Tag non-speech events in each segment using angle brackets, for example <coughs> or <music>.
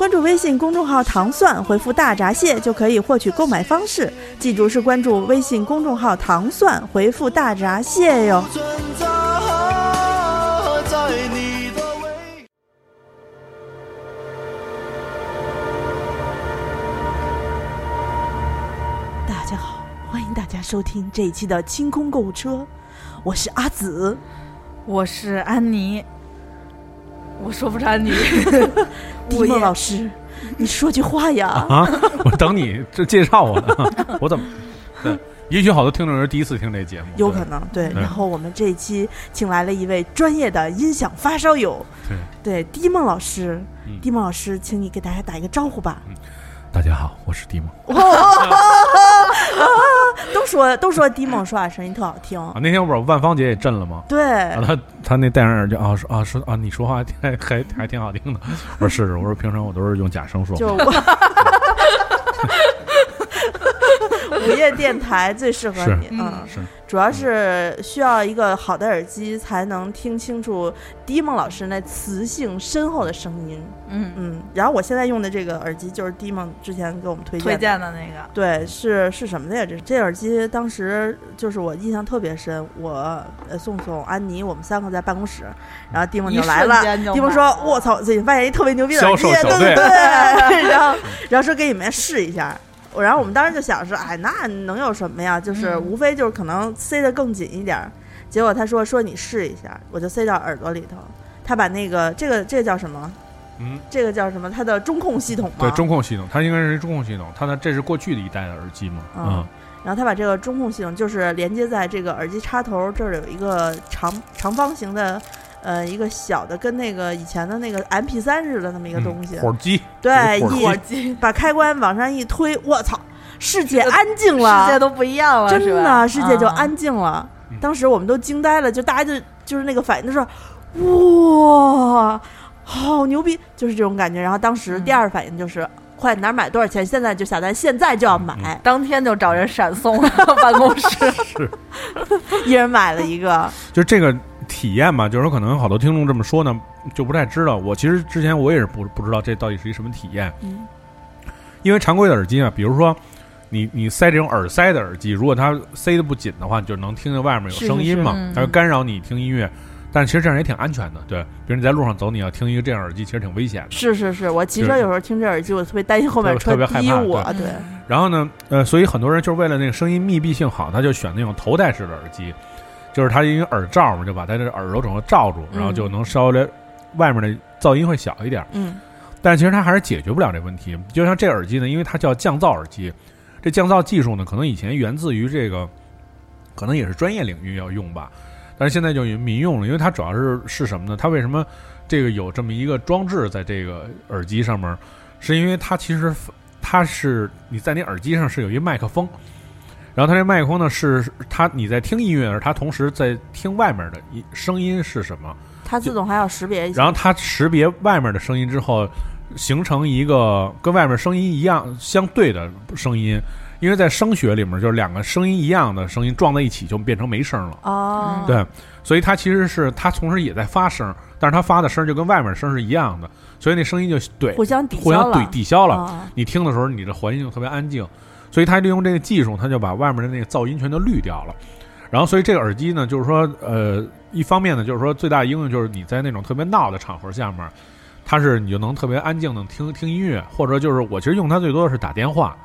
关注微信公众号“糖蒜”，回复“大闸蟹”就可以获取购买方式。记住是关注微信公众号“糖蒜”，回复“大闸蟹”哟。大家好，欢迎大家收听这一期的清空购物车，我是阿紫。我是安妮，我说不出安妮，<laughs> 迪梦老师，你说句话呀！啊！我等你这介绍我呢，<laughs> 我怎么？对，也许好多听众人第一次听这节目，有可能对。对然后我们这一期请来了一位专业的音响发烧友，对。对，迪梦老师。嗯迪梦老师，请你给大家打一个招呼吧。大家好，我是迪蒙 <laughs> 都说都说迪梦说话声音特好听，啊。那天不是万芳姐也震了吗？对啊，，她她那戴上耳机啊说啊说啊，你说话还 <laughs> 还还挺好听的。我说是是，我说平常我都是用假声说话。就是我。<laughs> <laughs> 午夜电台最适合是你，嗯，是主要是需要一个好的耳机才能听清楚迪梦老师那磁性深厚的声音。嗯，嗯，然后我现在用的这个耳机就是迪梦之前给我们推荐推的。荐的那个，对，是是什么的呀？这这耳机当时就是我印象特别深，我呃宋宋、安妮，我们三个在办公室，然后蒂梦就来了瞬间就，蒂梦说买了：“我操，最近发现一特别牛逼的耳机，销售小队对对对。”然后然后说给你们试一下。我然后我们当时就想说，哎，那能有什么呀？就是嗯无非就是可能塞得更紧一点儿。结果他说说你试一下，我就塞到耳朵里头。他把那个这个这个叫什么？嗯，这个叫什么？它的中控系统吗？对中控系统，它应该是中控系统，它的这是过去的一代的耳机嘛？嗯嗯，然后他把这个中控系统就是连接在这个耳机插头这儿有一个长长方形的，呃，一个小的跟那个以前的那个 M P 三似的那么一个东西。嗯火机，对，火一火机，把开关往上一推，我操，世界安静了世，界都不一样了，真的世界就啊安静了。嗯当时我们都惊呆了，就大家就就是那个反应，就说哇，好牛逼，就是这种感觉。然后当时嗯第二反应就是，快哪儿买多少钱？现在就下单，现在就要买。嗯当天就找人闪送办公室，<laughs> <laughs> 一人买了一个，就这个体验嘛，就是说可能好多听众这么说呢，就不太知道。我其实之前我也是不不知道这到底是一什么体验，嗯因为常规的耳机啊，比如说你你塞这种耳塞的耳机，如果它塞的不紧的话，你就能听见外面有声音嘛，它会干扰你听音乐。但其实这样也挺安全的，对。比如你在路上走，你要听一个这样耳机，其实挺危险的。是是是，我骑车有时候听这耳机，我特别担心后面车特别害怕我。对对，然后呢，呃，所以很多人就是为了那个声音密闭性好，他就选那种头戴式的耳机，就是它因为耳罩嘛，就把它这耳朵整个罩住，然后就能稍微外面的噪音会小一点。嗯但其实它还是解决不了这问题。就像这耳机呢，因为它叫降噪耳机，这降噪技术呢，可能以前源自于这个，可能也是专业领域要用吧，但是现在就民用了，因为它主要是是什么呢？它为什么这个有这么一个装置在这个耳机上面？是因为它其实它是你在你耳机上是有一个麦克风。然后它这麦克风呢，是它你在听音乐的时候，它同时在听外面的音声音是什么，它自动还要识别一下。然后它识别外面的声音之后，形成一个跟外面声音一样相对的声音。因为在声学里面，就是两个声音一样的声音撞在一起就变成没声了。哦，对，所以它其实是它同时也在发声，但是它发的声就跟外面声是一样的，所以那声音就对互相抵互相消了，对抵消了。啊你听的时候，你的环境就特别安静，所以他利用这个技术，他就把外面的那个噪音全都滤掉了。然后，所以这个耳机呢，就是说，呃，一方面呢，就是说最大的应用就是你在那种特别闹的场合下面，它是你就能特别安静的听听音乐，或者就是我其实用它最多的是打电话。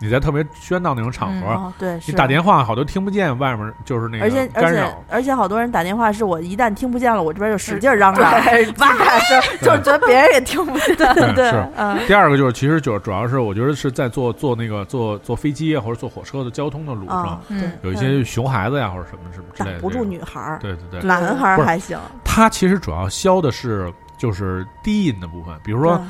你在特别喧闹那种场合，哦，对，你打电话好多听不见外面就是那个而且而且个干扰。而且好多人打电话是我一旦听不见了，我这边就使劲嚷嚷，对，哇，是就是觉得别人也听不见，对对是，嗯，第二个就是，其实就主要是我觉得是在坐坐那个坐坐飞机啊或者坐火车的交通的路上，有一些熊孩子呀或者什么什么之类的，挡不住。女孩儿，对对对，男孩儿还行，他其实主要消的是就是低音的部分，比如说对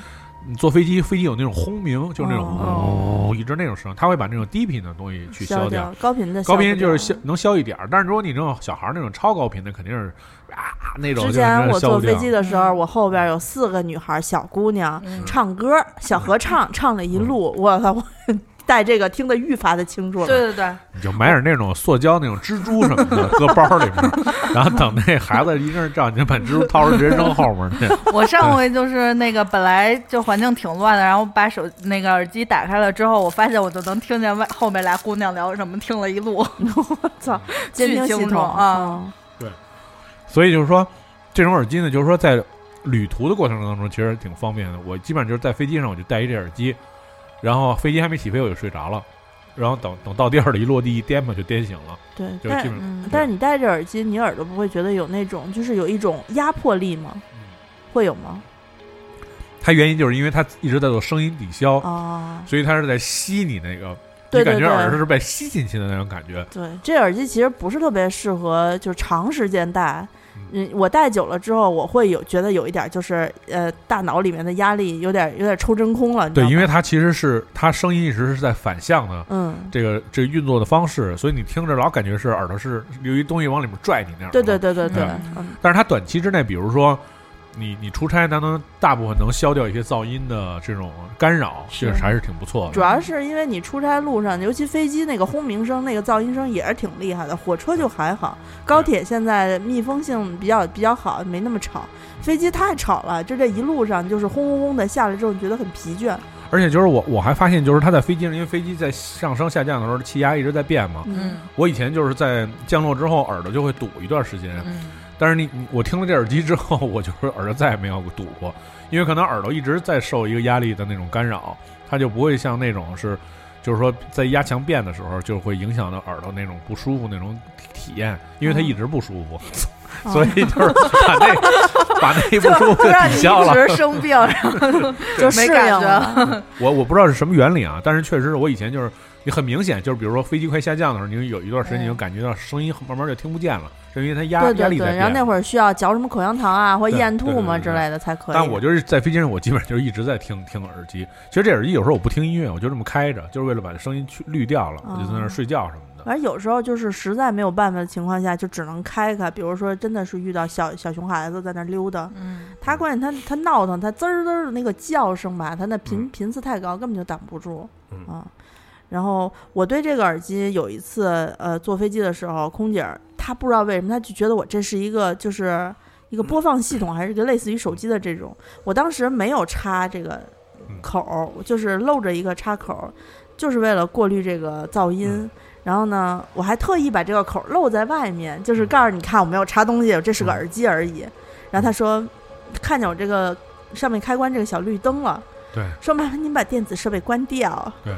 你坐飞机，飞机有那种轰鸣，就是那种哦一直那种声，它会把那种低频的东西去消掉。掉高频的高频就是消能消一点儿，但是如果你这种小孩儿那种超高频的，肯定是啊那种之前我坐飞机的时候，我后边有四个女孩，小姑娘嗯唱歌，小合唱，唱了一路，我操！我带这个听得愈发的清楚了。对对对，你就买点那种塑胶那种蜘蛛什么的，搁包里面，<laughs> 然后等那孩子一阵仗，你就把蜘蛛掏出直接扔后面去。<laughs> 我上回就是那个本来就环境挺乱的，然后把手那个耳机打开了之后，我发现我就能听见外后面俩姑娘聊什么，听了一路。<laughs> 我操，监听系巨清楚统啊！所以就是说，这种耳机呢，就是说在旅途的过程当中，其实挺方便的。我基本上就是在飞机上我就戴一这耳机，然后飞机还没起飞我就睡着了，然后等等到地儿了，一落地一颠吧就颠醒了，对，但就基本嗯，但是你戴着耳机，你耳朵不会觉得有那种就是有一种压迫力吗？会有吗？它原因就是因为它一直在做声音抵消，啊，所以它是在吸你那个，对对你感觉耳朵是被吸进去的那种感觉。对，这耳机其实不是特别适合就是长时间戴。嗯，我戴久了之后，我会有觉得有一点就是呃，大脑里面的压力有点有点抽真空了。对，因为它其实是它声音一直是在反向的嗯，这个这个运作的方式，所以你听着老感觉是耳朵是由于东西往里面拽你那样。对对。对对对对，嗯，但是它短期之内，比如说你你出差，它能大部分能消掉一些噪音的这种干扰，是确实还是挺不错的。主要是因为你出差路上，尤其飞机那个轰鸣声、那个噪音声也是挺厉害的。火车就还好，高铁现在密封性比较比较好，没那么吵。飞机太吵了，就这一路上就是轰轰轰的下来之后，你觉得很疲倦。而且就是我我还发现，就是它在飞机上，因为飞机在上升下降的时候，气压一直在变嘛。嗯我以前就是在降落之后，耳朵就会堵一段时间。嗯但是你你我听了这耳机之后，我就是耳朵再也没有堵过，因为可能耳朵一直在受一个压力的那种干扰，它就不会像那种是，就是说在压强变的时候，就会影响到耳朵那种不舒服那种体验，因为它一直不舒服，哦所以就是把那把那不舒服就让你抵消了。一直生病，然后就适应没感觉了。我我不知道是什么原理啊，但是确实我以前就是你很明显，就是比如说飞机快下降的时候，你有一段时间你就感觉到声音慢慢就听不见了，是因为它压对对对，压力在变。然后那会儿需要嚼什么口香糖啊，或咽吐嘛之类的才可以。但我就是在飞机上，我基本上就是一直在听听耳机。其实这耳机有时候我不听音乐，我就这么开着，就是为了把声音去滤掉了，我就在那儿睡觉什么的。反正有时候就是实在没有办法的情况下，就只能开开。比如说，真的是遇到小小熊孩子在那儿溜达，嗯他关键他他闹腾，他滋儿滋儿的那个叫声吧，他那频、嗯频次太高，根本就挡不住嗯啊。然后我对这个耳机有一次，呃，坐飞机的时候，空姐儿她不知道为什么，她就觉得我这是一个就是一个播放系统，还是一个类似于手机的这种。我当时没有插这个口儿，就是露着一个插口儿，就是为了过滤这个噪音。嗯然后呢，我还特意把这个口儿露在外面，就是告诉你看我没有插东西，这是个嗯耳机而已。然后她说，看见我这个上面开关这个小绿灯了，对，说麻烦您把电子设备关掉。对。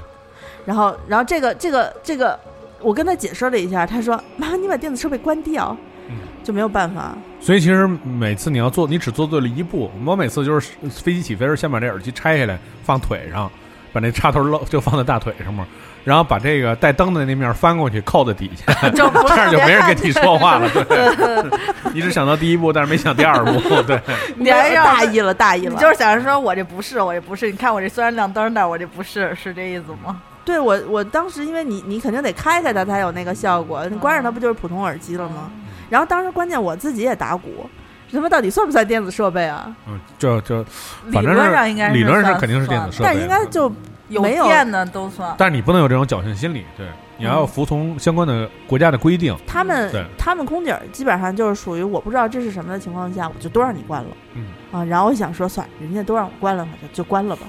然后，然后这个这个这个，我跟他解释了一下，他说麻烦你把电子设备关掉，嗯就没有办法。所以其实每次你要做，你只做对了一步。我每次就是飞机起飞时，先把这耳机拆下来放腿上，把那插头露就放在大腿上面，<laughs> 然后把这个带灯的那面翻过去扣在底下，<laughs> 就不这样 <laughs> 就没人跟你说话了。对，你只想到第一步，但是没想第二步。对，你还让大意了，大意了。你就是想着说我这不是，我这不是。你看我这虽然亮灯，但我这不是，是这意思吗？对我，我当时因为你你肯定得开开它才有那个效果，你关上它不就是普通耳机了吗？然后当时关键我自己也打鼓，这他妈到底算不算电子设备啊？嗯，这这，理反正论上应该是理论上肯定是电子设备，但是应该就有没有电的都算。但是你不能有这种侥幸心理，对，你要服从相关的国家的规定。他们他们空姐儿基本上就是属于我不知道这是什么的情况下，我就都让你关了。嗯啊，然后我想说，算，人家都让我关了，我就就关了吧。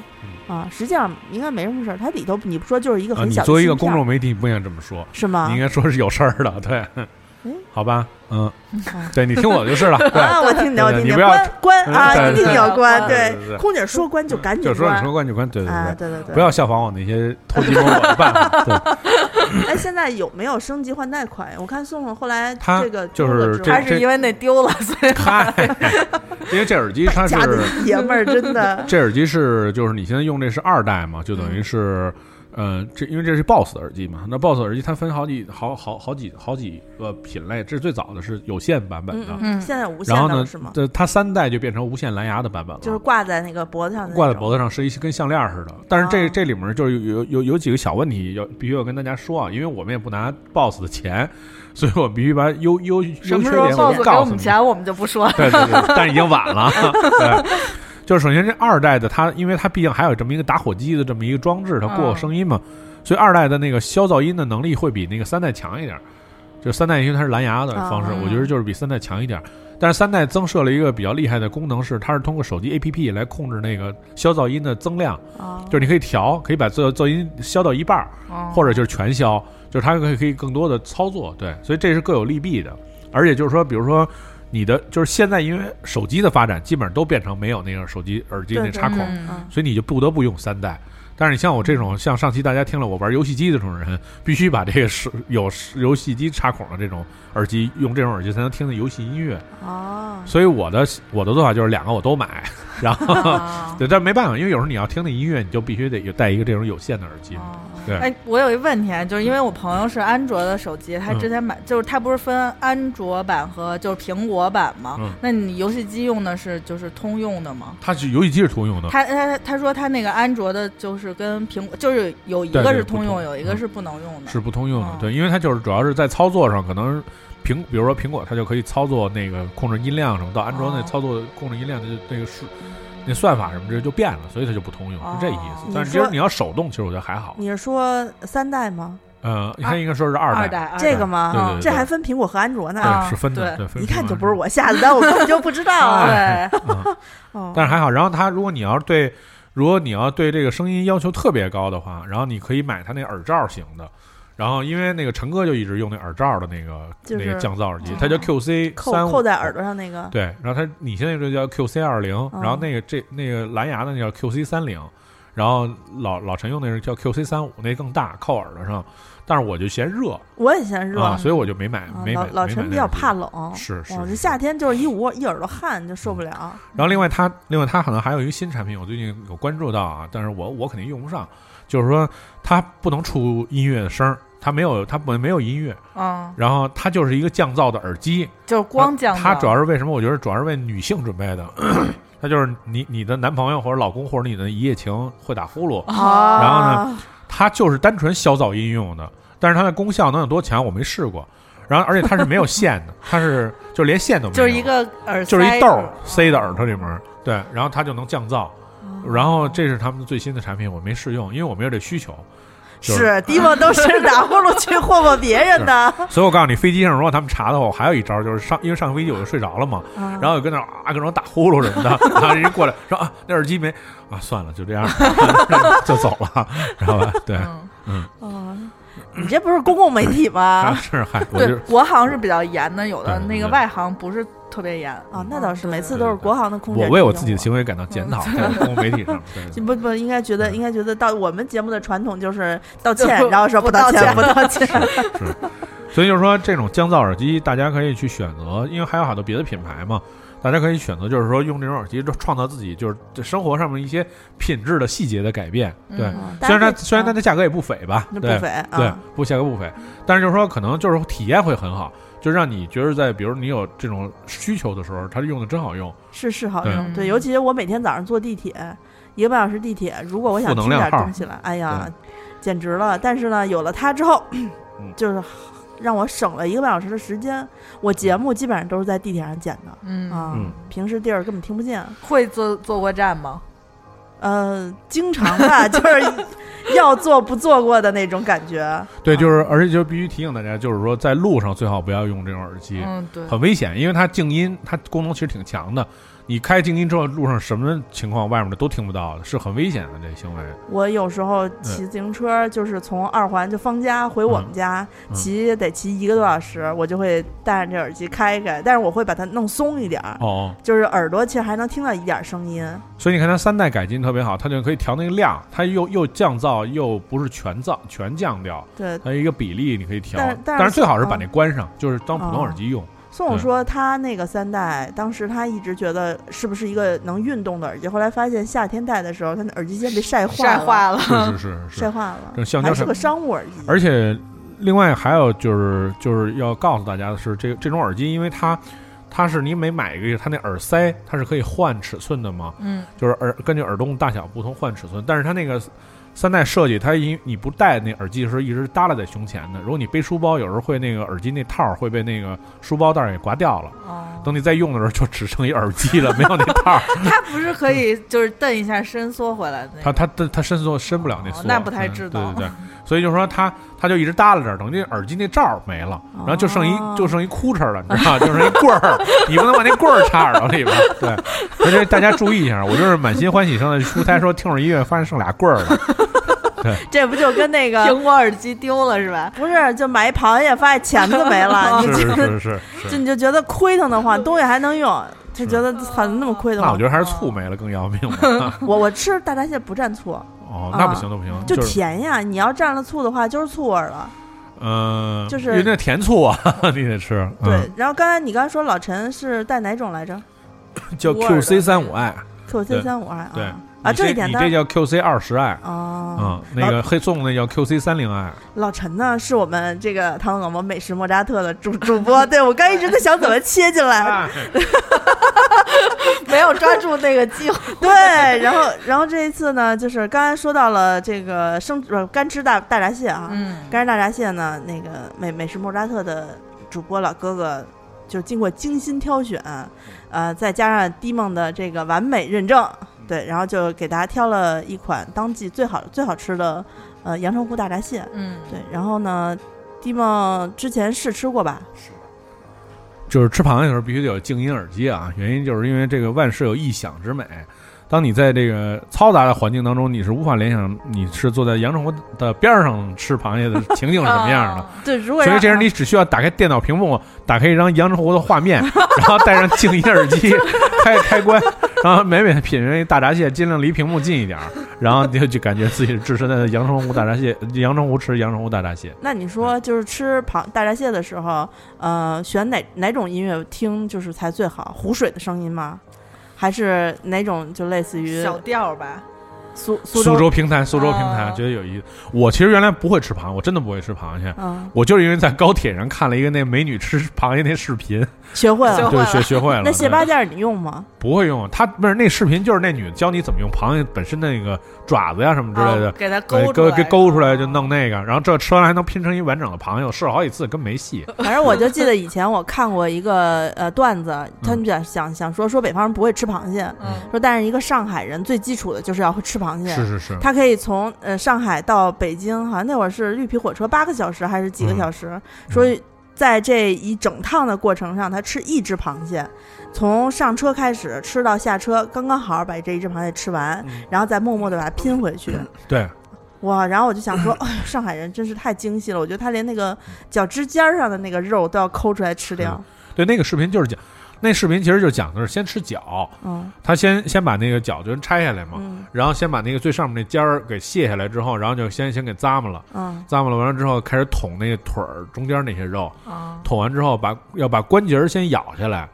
啊，实际上应该没什么事儿，它里头你不说就是一个很小的、作为一个公众媒体，你不应该这么说，是吗？你应该说是有事儿的，对嗯。好吧，嗯。啊，对你听我就是了，<laughs> 对，啊，我听你的，我听你不要关关啊，一定要关。对空姐说关就赶紧就说你关说关就关，对对啊，对，对对。对，不要效仿我那些偷鸡摸狗的办法，对，<laughs> 哎，现在有没有升级换代款呀？我看宋宋后来他这个就是他是因为那丢了，所以。嗨，因为这耳机它是 <laughs> 爷们儿，真的。这耳机是就是你现在用这是二代嘛，就等于是呃，这因为这是 BOSS 的耳机嘛，那 BOSS 耳机它分好几好好好几好几个品类，这是最早的是有线版本的，嗯现在无线然后呢的是吗？，这它三代就变成无线蓝牙的版本了，就是挂在那个脖子上的，挂在脖子上是一跟项链似的，但是这、哦这里面就是有有有有几个小问题要必须要跟大家说啊，因为我们也不拿 BOSS 的钱，所以我必须把优优优缺什么时候点 BOSS 给告诉你。我们钱，我们就不说了。对对对，但是已经晚了。<laughs> 对，就是首先这二代的它，因为它毕竟还有这么一个打火机的这么一个装置，它过嗯声音嘛，所以二代的那个消噪音的能力会比那个三代强一点。就三代因为它是蓝牙的方式，嗯我觉得就是比三代强一点。但是三代增设了一个比较厉害的功能是，它是通过手机 APP 来控制那个消噪音的增量，哦就是你可以调，可以把噪噪音消到一半儿，嗯或者就是全消，就是它可以可以更多的操作，对，所以这是各有利弊的。而且就是说，比如说你的就是现在因为手机的发展，基本上都变成没有那个手机耳机那插孔，所以你就不得不用三代。但是你像我这种，像上期大家听了我玩游戏机的这种人，<laughs> 必须把这个是有游戏机插孔的这种耳机，用这种耳机才能听的游戏音乐。哦，所以我的我的做法就是两个我都买，<laughs> 然后啊 <laughs> 对，但没办法，因为有时候你要听那音乐，你就必须得有带一个这种有线的耳机。哦对哎，我有一问题啊，就是因为我朋友是安卓的手机，他嗯之前买、就是他不是分安卓版和就是苹果版吗？嗯那你游戏机用的是就是通用的吗？它是游戏机是通用的，他他他说他那个安卓的就是跟苹果就是有一个是通用，有一个是不能用的。是不通用的，哦对，因为它就是主要是在操作上，可能苹，比如说苹果，它就可以操作那个控制音量什么，到安卓那哦操作控制音量，就那个数，那算法什么这就变了，所以它就不通用，是这意思哦。但是其实你要手动，其实我觉得还好。你是说三代吗？呃，它应该说是二代，二代，这个吗？对对对这还分苹果和安卓呢。是分的，一看就不是我下的单，我根 <laughs> 本就不知道啊。<laughs> 对，<laughs> 但是还好。然后它，如果你要是对，如果你要对这个声音要求特别高的话，然后你可以买它那耳罩型的。然后，因为那个陈哥就一直用那耳罩的那个、就是那个降噪耳机哦，它叫 QC 扣三五，扣在耳朵上那个，对，然后它你现在就叫 QC 二零、嗯然后那个这那个蓝牙的那叫 QC 三零，然后老老陈用那是叫 QC 三五，那更大，扣耳朵上。但是我就嫌热我也嫌热。啊，所以我就没买，啊没买老。老陈比较怕冷，是是是夏天就是一捂一耳朵汗就受不了。然后另外它，另外它可能还有一个新产品，我最近有关注到啊，但是我我肯定用不上，就是说它不能出音乐的声儿，它没有它本没有音乐，嗯，然后它就是一个降噪的耳机，就是光降噪。它主要是为什么？我觉得主要是为女性准备的，<clears throat> 它就是你你的男朋友或者老公或者你的一夜情会打呼噜，啊然后呢，它就是单纯消噪音用的，但是它的功效能有多强，我没试过。然后而且它是没有线的，<laughs> 它是就连线都没有，就是一个耳，就是一豆儿塞到耳朵里面，对，然后它就能降噪。然后这是他们最新的产品，我没试用，因为我没有这需求。就是。迪梦都是打呼噜去霍霍别人的，所以我告诉你，飞机上如果他们查的话，我还有一招，就是上因为上飞机我就睡着了嘛，然然后就跟那啊各种打呼噜什么的，<laughs> 然后人家过来说啊那耳机没啊算了就这样 <laughs> 就走了，<laughs> 知道吧？对，嗯，哦，你这不是公共媒体啊吗？是嗨，我对就，国航是比较严的，有的那个外航不是特别严。啊，那倒是，嗯每次都是国航的空姐。我为我自己的行为感到检讨，<laughs> 在公共媒体上，<laughs> 不不应该觉得，应该觉得到我们节目的传统就是道 <laughs> 歉，然后说不道歉，道歉不道歉。是，所以就是说，这种降噪耳机大家可以去选择，因为还有好多别的品牌嘛，大家可以选择，就是说用这种耳机创造自己就是这生活上面一些品质的细节的改变。对，嗯虽然它虽然它的价格也不菲吧，对不菲对啊，，不价格不菲，但是就是说可能就是体验会很好，就让你觉得在比如你有这种需求的时候，它用的真好用。是是好用。对，尤其是我每天早上坐地铁，一个半小时地铁，如果我想听负能量号点东西了，哎呀，简直了！但是呢，有了它之后，就是让我省了一个半小时的时间。我节目基本上都是在地铁上剪的嗯，啊嗯，平时地儿根本听不见。会坐坐过站吗？呃，经常吧，<laughs> 就是要做不做过的那种感觉。对，啊就是而且就必须提醒大家，就是说在路上最好不要用这种耳机。嗯，对，很危险，因为它静音，它功能其实挺强的。你开静音之后，路上什么情况外面的都听不到的，是很危险的这行为。我有时候骑自行车，就是从二环就方家回我们家，嗯骑得骑一个多小时，我就会戴上这耳机开开，但是我会把它弄松一点儿，哦，就是耳朵其实还能听到一点声音。所以你看它三代改进特别好，它就可以调那个量，它又又降噪，又不是全噪全降掉，对，它一个比例你可以调。但是但是最好是把嗯那关上，就是当普通哦耳机用。宋总说他那个三代，当时他一直觉得是不是一个能运动的耳机，后来发现夏天戴的时候，他那耳机线被晒坏了，晒坏了，是是是是。晒坏了，这橡胶是个商务耳机，而且另外还有就是就是要告诉大家的是，这这种耳机，因为它它是你每买一个，它那耳塞它是可以换尺寸的嘛，嗯，就是耳根据耳洞大小不同换尺寸，但是它那个。三代设计，它因你不戴那耳机的时候一直耷拉在胸前的。如果你背书包，有时候会那个耳机那套儿会被那个书包带儿给刮掉了。哦，等你再用的时候，就只剩一耳机了，没有那套儿。<laughs> 它不是可以就是蹬一下伸缩回来的那它个？它它它伸缩伸不了那缩，哦那不太嗯知道对对对，所以就是说它它就一直耷拉着，等于耳机那罩儿没了，然后就剩一哦就剩一裤衩了，你知道吗？<laughs> 就剩一棍儿，你不能把那棍儿插耳朵里边儿。<laughs> 对，而且大家注意一下，我就是满心欢喜上的出差，说听会儿音乐，发现剩俩棍儿了。<laughs> 这不就跟那个苹果耳机丢了是吧？不是就买一螃蟹，发现钳子没了，你是就是是是，就你就觉得亏腾的慌，东西还能用，就觉得很那么亏的。那我觉得还是醋没了更要命。<laughs> 我我吃大闸蟹不蘸醋，哦，那不行，那不行，就甜呀。你要蘸了醋的话，就是醋味儿了。嗯，就是因为那甜醋啊，<laughs> 你得吃。嗯对，然后刚才你刚才说老陈是带哪种来着叫 QC 三五 i，？QC 三五 i，对啊这一点他你这叫 QC 二十 i，哦嗯，，那个黑松那叫 QC 三零 i。老陈呢是我们这个唐广播美食莫扎特的主主播，对我刚一直在想怎么切进来，哎 <laughs> 没有抓住那个机会。<laughs> 对，然后然后这一次呢，就是刚才说到了这个生呃干吃大大闸蟹啊，嗯，干吃大闸蟹呢，那个美美食莫扎特的主播老哥哥，就是经过精心挑选，呃，再加上迪梦的这个完美认证，对，然后就给大家挑了一款当季最好最好吃的呃阳澄湖大闸蟹，嗯，对，然后呢，蒂梦之前试吃过吧？是就是吃螃蟹的时候必须得有静音耳机啊，原因就是因为这个万事有异想之美。当你在这个嘈杂的环境当中，你是无法联想你是坐在阳澄湖的边儿上吃螃蟹的情景是什么样的。<laughs> 哦？对，如果所以这时你只需要打开电脑屏幕，打开一张阳澄湖的画面，<laughs> 然后戴上静音耳机，开开关，然后美美的品味大闸蟹，尽量离屏幕近一点儿，然后就就感觉自己置身在阳澄湖大闸蟹，阳澄湖吃阳澄湖大闸蟹。那你说，就是吃螃大闸蟹的时候，呃，选哪哪种音乐听就是才最好？湖水的声音吗？还是哪种就类似于小调吧，苏苏苏州平台，苏州平台，啊觉得有意思。我其实原来不会吃螃蟹，我真的不会吃螃蟹。嗯，我就是因为在高铁上看了一个那美女吃螃蟹那视频，学会了。对，学学学会了。那蟹八件你用吗？不会用，他不是那视频就是那女的教你怎么用螃蟹本身那个爪子呀什么之类的哦，给它勾给勾，给勾出来就弄那个，然后这吃完了还能拼成一完整的螃蟹，我试了好几次跟没戏。反正我就记得以前我看过一个呃段子，他们想想想说说北方人不会吃螃蟹，嗯，说但是一个上海人最基础的就是要会吃螃蟹。是是是，他可以从呃上海到北京，好像那会儿是绿皮火车八个小时还是几个小时？说在这一整趟的过程上，他吃一只螃蟹，从上车开始吃到下车，刚刚好把这一只螃蟹吃完，嗯然后再默默的把它拼回去。对，<clears throat> 哇！然后我就想说，哎呦，上海人真是太精细了，我觉得他连那个脚趾尖上的那个肉都要抠出来吃掉。对，那个视频就是讲，那视频其实就讲的是先吃脚，嗯。他先先把那个脚就拆下来嘛，嗯。然后先把那个最上面那尖儿给卸下来之后，然后就先先给咂摸了，嗯。咂摸了完了之后开始捅那个腿儿中间那些肉，啊，捅完之后把要把关节儿先咬下来，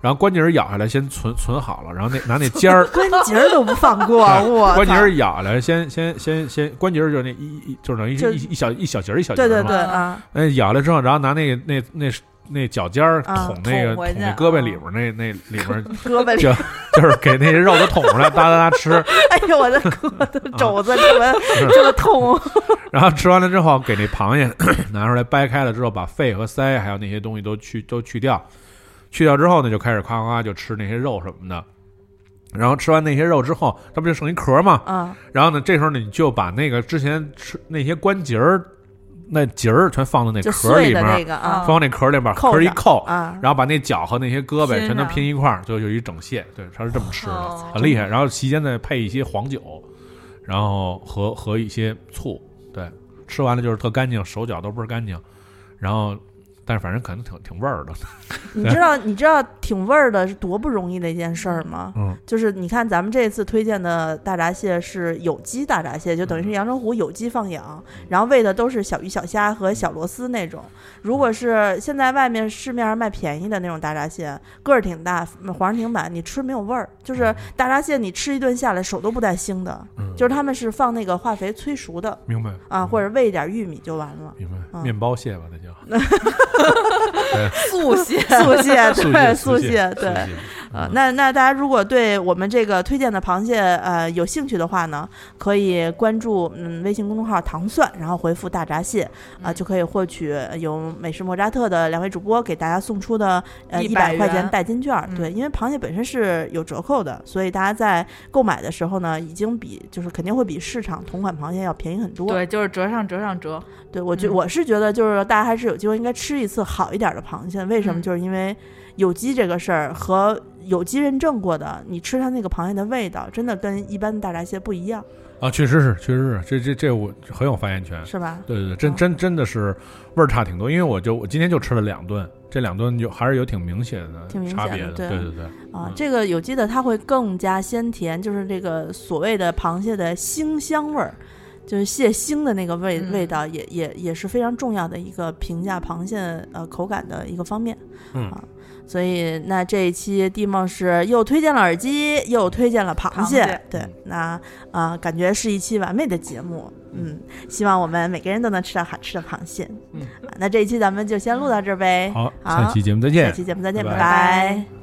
然后关节儿咬下来先存存好了，然后那拿那尖儿 <laughs> 关节儿都不放过，我关节儿咬下来，先先先先关节儿就是那一一就是等于一一小一小节儿一小节儿嘛，对对对嘛啊，哎咬下来之后，然后拿那个那那那脚尖儿啊捅那个捅捅那胳膊里边儿那那里边儿 <laughs> 胳膊里，就就是给那些肉都捅出来，哒哒哒吃，<laughs> 哎呦我的胳膊肘子这么这么痛，<laughs> 然后吃完了之后，给那螃蟹 <coughs> 拿出来掰开了之后，把肺和腮还有那些东西都去都去掉，去掉之后呢，就开始夸夸就吃那些肉什么的。然后吃完那些肉之后，它不就剩一壳吗？啊然后呢，这时候呢，你就把那个之前吃那些关节儿、那节儿全放到那就壳里面，碎的那个啊放那壳里面，扣上壳一扣，啊，然后把那脚和那些胳膊全都拼一块儿，就有一整蟹。对，它是这么吃的，哦很厉害。然后席间再配一些黄酒，然后和和一些醋，对，吃完了就是特干净，手脚都倍儿干净。然后但是反正可能挺挺味儿的。<laughs> 你知道你知道挺味儿的是多不容易的一件事儿吗？嗯，就是你看咱们这次推荐的大闸蟹是有机大闸蟹，就等于是阳澄湖有机放养，然后喂的都是小鱼小虾和小螺丝那种。如果是现在外面市面上卖便宜的那种大闸蟹，个儿挺大，黄上挺满，你吃没有味儿。就是大闸蟹，你吃一顿下来手都不带腥的，嗯就是他们是放那个化肥催熟的明白啊，或者喂一点玉米就完了。明白，嗯面包蟹吧，那叫 <laughs> 速蟹，素蟹，素对，素素蟹，对。啊呃，那那大家如果对我们这个推荐的螃蟹呃有兴趣的话呢，可以关注嗯微信公众号“糖蒜”，然后回复“大闸蟹”啊、嗯就可以获取由美食莫扎特的两位主播给大家送出的呃一百块钱代金券对，因为螃蟹本身是有折扣的，所以大家在购买的时候呢，已经比就是肯定会比市场同款螃蟹要便宜很多。对，就是折上折上折。对，我觉、嗯我是觉得就是大家还是有机会应该吃一次好一点的螃蟹。为什么？嗯就是因为有机这个事儿和有机认证过的，你吃它那个螃蟹的味道，真的跟一般的大闸蟹不一样，啊，确实是，确实是，这这这我很有发言权。是吧？对对对，真啊真真的是味儿差挺多，因为我就我今天就吃了两顿，这两顿就还是有挺明显的挺明显的差别的。对对对对，啊嗯，这个有机的它会更加鲜甜，就是这个所谓的螃蟹的腥香味儿。就是蟹腥的那个味嗯味道也，也也是非常重要的一个评价螃蟹呃口感的一个方面。嗯啊，所以那这一期地梦是又推荐了耳机，又推荐了螃蟹，螃蟹对，那啊、感觉是一期完美的节目。嗯，希望我们每个人都能吃到好吃的螃蟹。嗯啊，那这一期咱们就先录到这儿呗。好，好下期节目再见下。期节目再见，拜拜拜拜